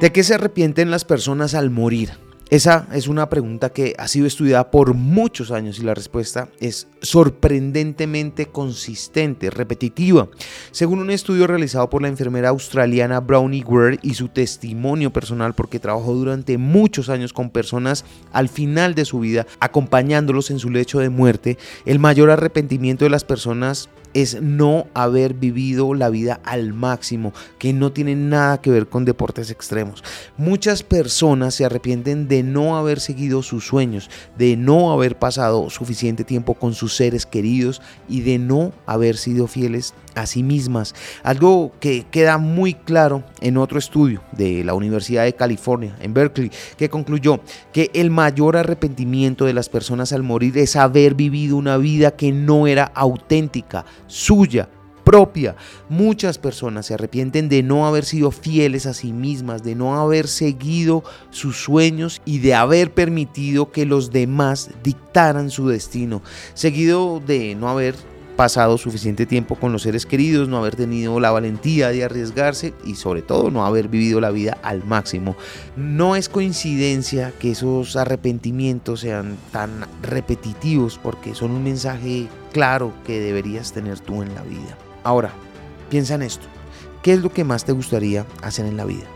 ¿De qué se arrepienten las personas al morir? Esa es una pregunta que ha sido estudiada por muchos años y la respuesta es sorprendentemente consistente, repetitiva. Según un estudio realizado por la enfermera australiana Brownie Ware y su testimonio personal porque trabajó durante muchos años con personas al final de su vida acompañándolos en su lecho de muerte, el mayor arrepentimiento de las personas es no haber vivido la vida al máximo, que no tiene nada que ver con deportes extremos. Muchas personas se arrepienten de no haber seguido sus sueños, de no haber pasado suficiente tiempo con sus seres queridos y de no haber sido fieles a sí mismas. Algo que queda muy claro en otro estudio de la Universidad de California, en Berkeley, que concluyó que el mayor arrepentimiento de las personas al morir es haber vivido una vida que no era auténtica, suya, propia. Muchas personas se arrepienten de no haber sido fieles a sí mismas, de no haber seguido sus sueños y de haber permitido que los demás dictaran su destino, seguido de no haber pasado suficiente tiempo con los seres queridos, no haber tenido la valentía de arriesgarse y sobre todo no haber vivido la vida al máximo. No es coincidencia que esos arrepentimientos sean tan repetitivos porque son un mensaje claro que deberías tener tú en la vida. Ahora, piensa en esto. ¿Qué es lo que más te gustaría hacer en la vida?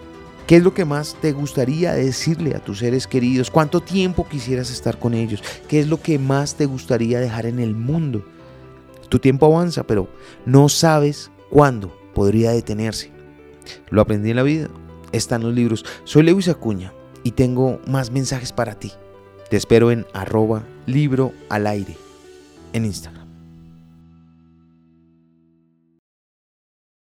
¿Qué es lo que más te gustaría decirle a tus seres queridos? ¿Cuánto tiempo quisieras estar con ellos? ¿Qué es lo que más te gustaría dejar en el mundo? Tu tiempo avanza, pero no sabes cuándo podría detenerse. Lo aprendí en la vida, está en los libros. Soy Lewis Acuña y tengo más mensajes para ti. Te espero en arroba libro al aire en Instagram.